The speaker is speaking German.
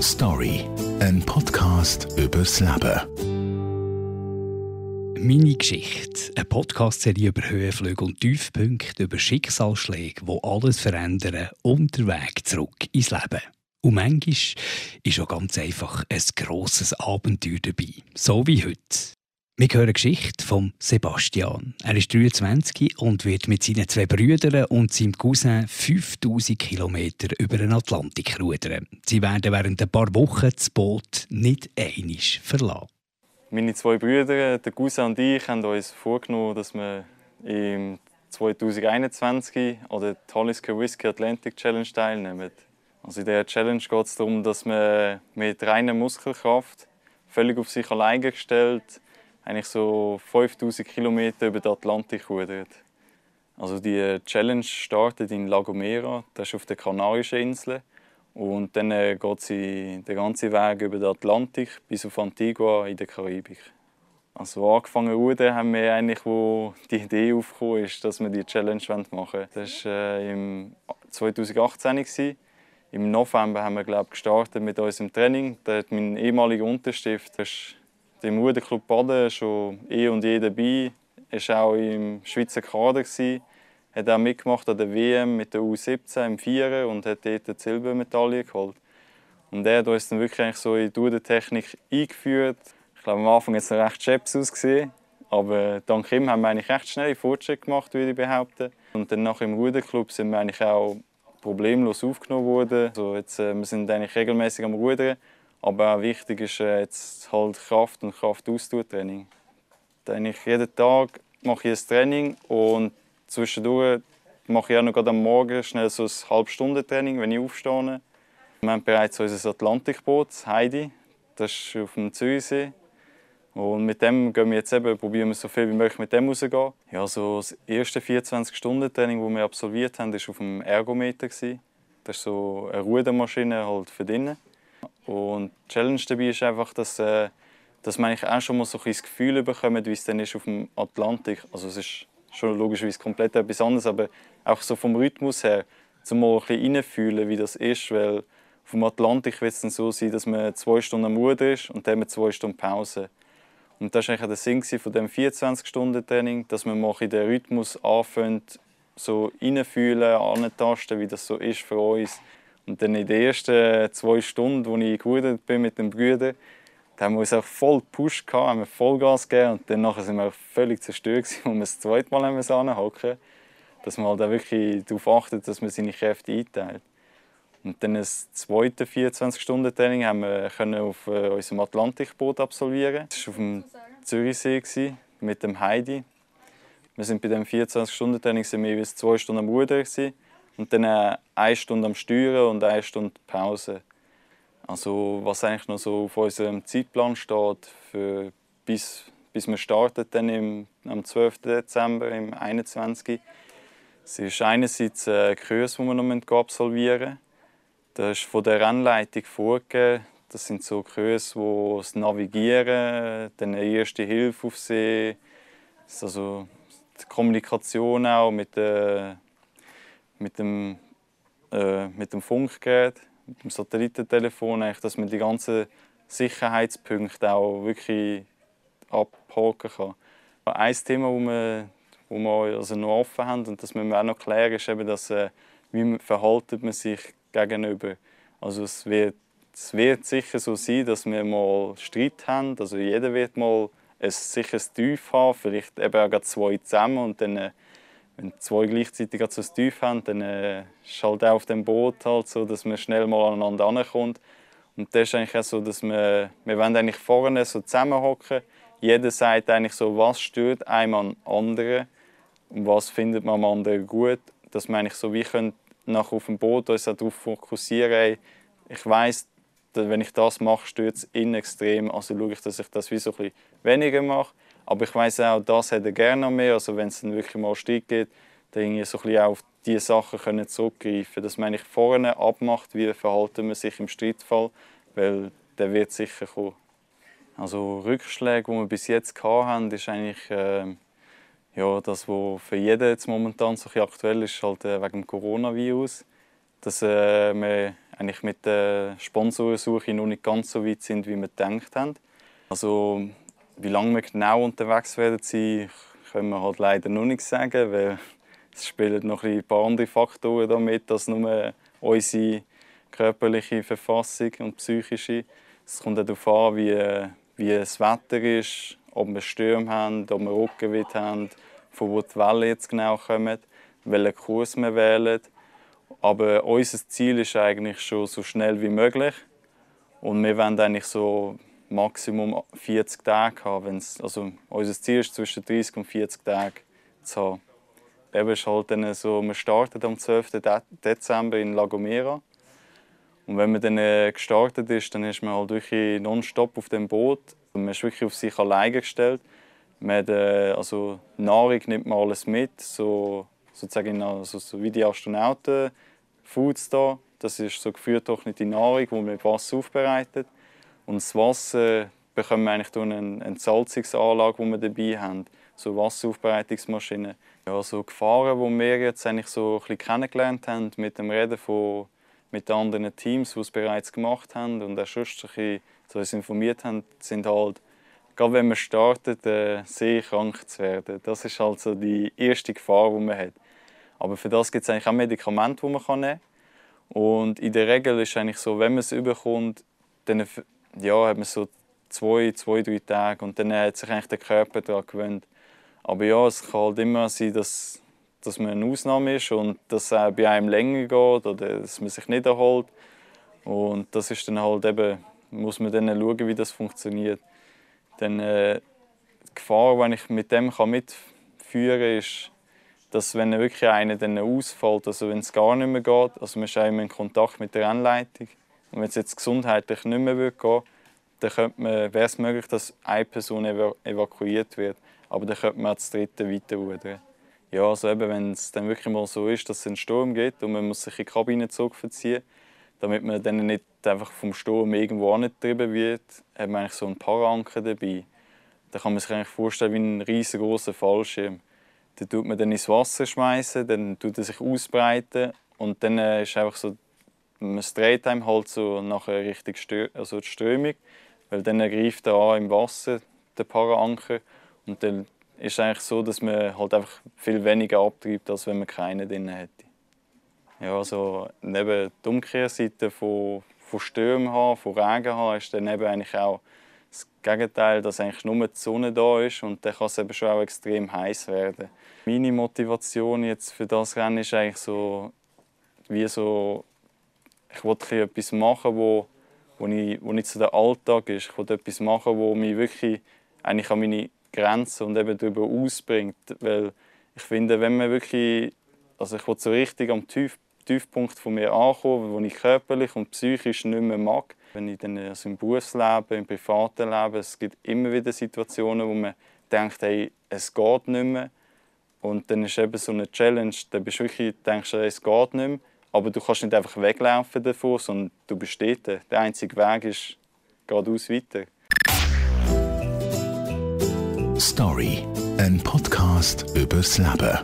Story, ein Podcast übers Leben. Meine Geschichte, eine Podcast-Serie über Höhenflüge und Tiefpunkte, über Schicksalsschläge, die alles verändern und der Weg zurück ins Leben. Und manchmal ist auch ganz einfach ein grosses Abenteuer dabei, so wie heute. Wir hören eine Geschichte von Sebastian. Er ist 23 und wird mit seinen zwei Brüdern und seinem Cousin 5000 Kilometer über den Atlantik rudern. Sie werden während ein paar Wochen das Boot nicht einig verlassen. Meine zwei Brüder, der Cousin und ich, haben uns vorgenommen, dass wir im 2021 an der Talisker Whisky Atlantic Challenge teilnehmen. Also in dieser Challenge geht es darum, dass man mit reiner Muskelkraft, völlig auf sich allein gestellt, eigentlich so 5000 Kilometer über den Atlantik rudert. Also die Challenge startet in La Gomera, das ist auf den Kanarischen Inseln. Und dann äh, geht sie den ganzen Weg über den Atlantik bis auf Antigua in der Karibik. Also angefangen rudern haben wir eigentlich, wo die Idee aufgekommen ist, dass wir die Challenge machen wollen. Das war äh, im 2018. Im November haben wir glaub, gestartet mit unserem Training. Da hat mein ehemaliger Unterstift im Ruderclub Baden schon eh und je dabei. Er war auch im Schweizer Kader. Er Hat auch mitgemacht an der WM mit der U17 im Vieren und hat dort die Silbermedaille geholt. Und er hat uns dann wirklich so in die Rudertechnik eingeführt. Ich glaube, am Anfang hat es noch recht scheps ausgesehen. Aber dank ihm haben wir eigentlich recht schnell Fortschritte gemacht, würde ich behaupten. Und dann nach im Ruderclub sind wir eigentlich auch problemlos aufgenommen worden. Also jetzt, äh, wir sind eigentlich regelmäßig am Rudern. Aber auch wichtig ist äh, jetzt halt Kraft und Kraftausdauertraining. Eigentlich jeden Tag mache ich ein Training und zwischendurch mache ich auch noch am Morgen schnell so ein Halbstundentraining, wenn ich aufstehe. Wir haben bereits unser Atlantikboot, Heidi. Das ist auf dem Zürichsee. Und mit dem gehen wir jetzt eben, probieren wir so viel wie möglich mit dem rauszugehen. Ja, so das erste 24-Stunden-Training, das wir absolviert haben, war auf dem Ergometer. Das ist so eine Rudermaschine halt für drinnen. Und die Challenge dabei ist einfach, dass, äh, dass man auch schon mal so ein das Gefühl bekommt, wie es dann ist auf dem Atlantik. Also es ist schon logischerweise komplett etwas anderes, aber auch so vom Rhythmus her, zum mal ein bisschen reinfühlen, wie das ist, weil auf dem Atlantik wird es dann so sein, dass man zwei Stunden am Ruder ist und dann zwei Stunden Pause. Und das war eigentlich der Sinn von dem 24-Stunden-Training, dass man mal in den Rhythmus anfängt, so reinfühlen, antasten, wie das so ist für uns. Und dann in den ersten zwei Stunden, als ich gerudert bin mit den Brüdern, haben wir uns auch voll gepusht, haben wir Vollgas gegeben und dann nachher sind wir auch völlig zerstört, als wir das zweite Mal anhocken Dass man halt auch wirklich darauf achtet, dass man seine Kräfte einteilt. Und dann das zweite 24-Stunden-Training haben wir können auf äh, unserem Atlantikboot absolvieren. Das war auf dem Zürichsee mit dem Heidi. Wir sind bei dem 24-Stunden-Training jeweils zwei Stunden am Ruder. Gewesen und dann äh, eine Stunde am Steuern und eine Stunde Pause. Also was eigentlich noch so auf unserem Zeitplan steht, für, bis, bis wir starten dann im, am 12. Dezember im 21. Es ist einerseits ein Kurs, den wir noch absolvieren müssen. Das ist von der Rennleitung vorgegeben. Das sind so Kurse, wo das Navigieren, dann erste Hilfe auf See, also die Kommunikation auch mit der mit dem, äh, mit dem Funkgerät, mit dem Satellitentelefon, dass man die ganzen Sicherheitspunkte auch wirklich abhaken kann. Ein Thema, das wir, wo wir also noch offen haben und das müssen wir auch noch klären, ist eben, dass, äh, wie verhaltet man sich gegenüber. Also es wird, es wird sicher so sein, dass wir mal Streit haben. Also jeder wird mal ein sicheres Tief haben, vielleicht eben auch zwei zusammen und dann äh, wenn zwei gleichzeitig so ein Tief haben, dann äh, ist halt auch auf dem Boot halt so, dass man schnell mal aneinander ankommt. Und das ist eigentlich auch so, dass wir, wir wollen eigentlich vorne so zusammenhocken. Jeder sagt eigentlich so, was stört einem an anderen und was findet man am anderen gut. Dass wir eigentlich so wie können nach auf dem Boot uns darauf fokussieren, ey, ich weiß, wenn ich das mache, stört es ihn extrem. Also schaue ich, dass ich das wie so ein bisschen weniger mache. Aber ich weiß auch, das hätte er gerne noch mehr. Also wenn es dann wirklich mal Streit geht, dann irgendwie so ein bisschen auf diese Sachen können zurückgreifen Dass man eigentlich vorne abmacht, wie verhalten man sich im Streitfall, weil der wird sicher kommen. Also Rückschläge, die wir bis jetzt hatten, ist eigentlich, äh, Ja, das, was für jeden jetzt momentan so aktuell ist, halt äh, wegen dem Coronavirus. Dass äh, wir eigentlich mit der Sponsorensuche noch nicht ganz so weit sind, wie wir gedacht haben. Also, wie lange wir genau unterwegs werden sein, können wir halt leider noch nicht sagen, weil es spielen noch ein paar andere Faktoren damit, als nur unsere körperliche Verfassung und psychische. Es kommt darauf an, wie, wie das Wetter ist, ob wir Stürme haben, ob wir Rückenwind haben, von wo die Wellen jetzt genau kommen, welchen Kurs wir wählen. Aber unser Ziel ist eigentlich schon so schnell wie möglich. Und wir wollen eigentlich so Maximum 40 Tage haben. Wenn's, also unser Ziel ist zwischen 30 und 40 Tage zu haben. Eben ist halt dann so, wir starten am 12. Dezember in La Gomera. Und wenn man dann äh, gestartet ist, dann ist man halt wirklich nonstop auf dem Boot. Und man ist wirklich auf sich alleine gestellt. Man hat, äh, also Nahrung nimmt man alles mit, so, sozusagen also, so wie die Astronauten Foods da. Das ist so geführtrocknete Nahrung, die man mit Wasser aufbereitet. Und das Wasser bekommen wir eigentlich durch eine Entsalzungsanlage, die wir dabei haben. So Wasseraufbereitungsmaschinen. Ja, so Gefahren, die wir jetzt eigentlich so ein bisschen kennengelernt haben mit dem Reden von mit anderen Teams, die es bereits gemacht haben und auch schon ein so uns informiert haben, sind halt, gerade wenn man startet, äh, sehr krank zu werden. Das ist halt so die erste Gefahr, die man hat. Aber für das gibt es eigentlich auch Medikamente, die man nehmen kann. Und in der Regel ist es eigentlich so, wenn man es überkommt, dann ja, hat man so zwei, zwei, drei Tage und dann hat sich eigentlich der Körper daran gewöhnt. Aber ja, es kann halt immer sein, dass, dass man eine Ausnahme ist und dass es auch bei einem länger geht oder dass man sich nicht erholt. Und das ist dann halt eben, muss man dann schauen, wie das funktioniert. Dann, äh, die Gefahr, die ich mit dem mitführen kann, ist, dass wenn wirklich einer dann ausfällt, also wenn es gar nicht mehr geht, also man ist immer in Kontakt mit der Anleitung, und wenn es jetzt gesundheitlich nicht mehr gehen würde, dann wäre es möglich, dass eine Person evakuiert wird. Aber dann könnte man als Dritte weiterrudern. Ja, also eben, wenn es dann wirklich mal so ist, dass es einen Sturm gibt und man muss sich in die Kabine zurückverziehen, damit man dann nicht einfach vom Sturm irgendwo angetrieben wird, hat man eigentlich so einen Paranker dabei. Da kann man sich eigentlich vorstellen wie ein riesengroßer Fallschirm. Den tut man dann ins Wasser schmeißen, dann tut er sich ausbreiten und dann äh, ist einfach so es dreht einem so nachher Richtung Stö also die Strömung, weil dann greift er an im Wasser, der Paraanker, und dann ist es eigentlich so, dass man halt einfach viel weniger abtreibt, als wenn man keinen drin hätte. Ja, also neben der Umkehrseite von, von Stürmen haben, von Regen haben, ist dann eben eigentlich auch das Gegenteil, dass eigentlich nur die Sonne da ist und dann kann es eben schon auch extrem heiß werden. Meine Motivation jetzt für das Rennen ist eigentlich so, wie so ich wollte etwas machen, wo, wo, ich, wo nicht so der Alltag ist. Ich wollte etwas machen, wo mich wirklich eigentlich an meine Grenzen und eben darüber ausbringt. Weil ich finde, wenn man wirklich, also ich wollte so richtig am Tief, Tiefpunkt von mir ankommen, wo ich körperlich und psychisch nicht mehr mag. Wenn ich dann also im Berufsleben, im privaten Leben, es gibt immer wieder Situationen, wo man denkt, hey, es geht nicht mehr. Und dann ist eben so eine Challenge, da bist du wirklich, denkst du, es geht nicht mehr. Aber du kannst nicht einfach weglaufen davon, sondern du bist dort. Der einzige Weg ist geradeaus weiter. Story, ein Podcast übers Leben.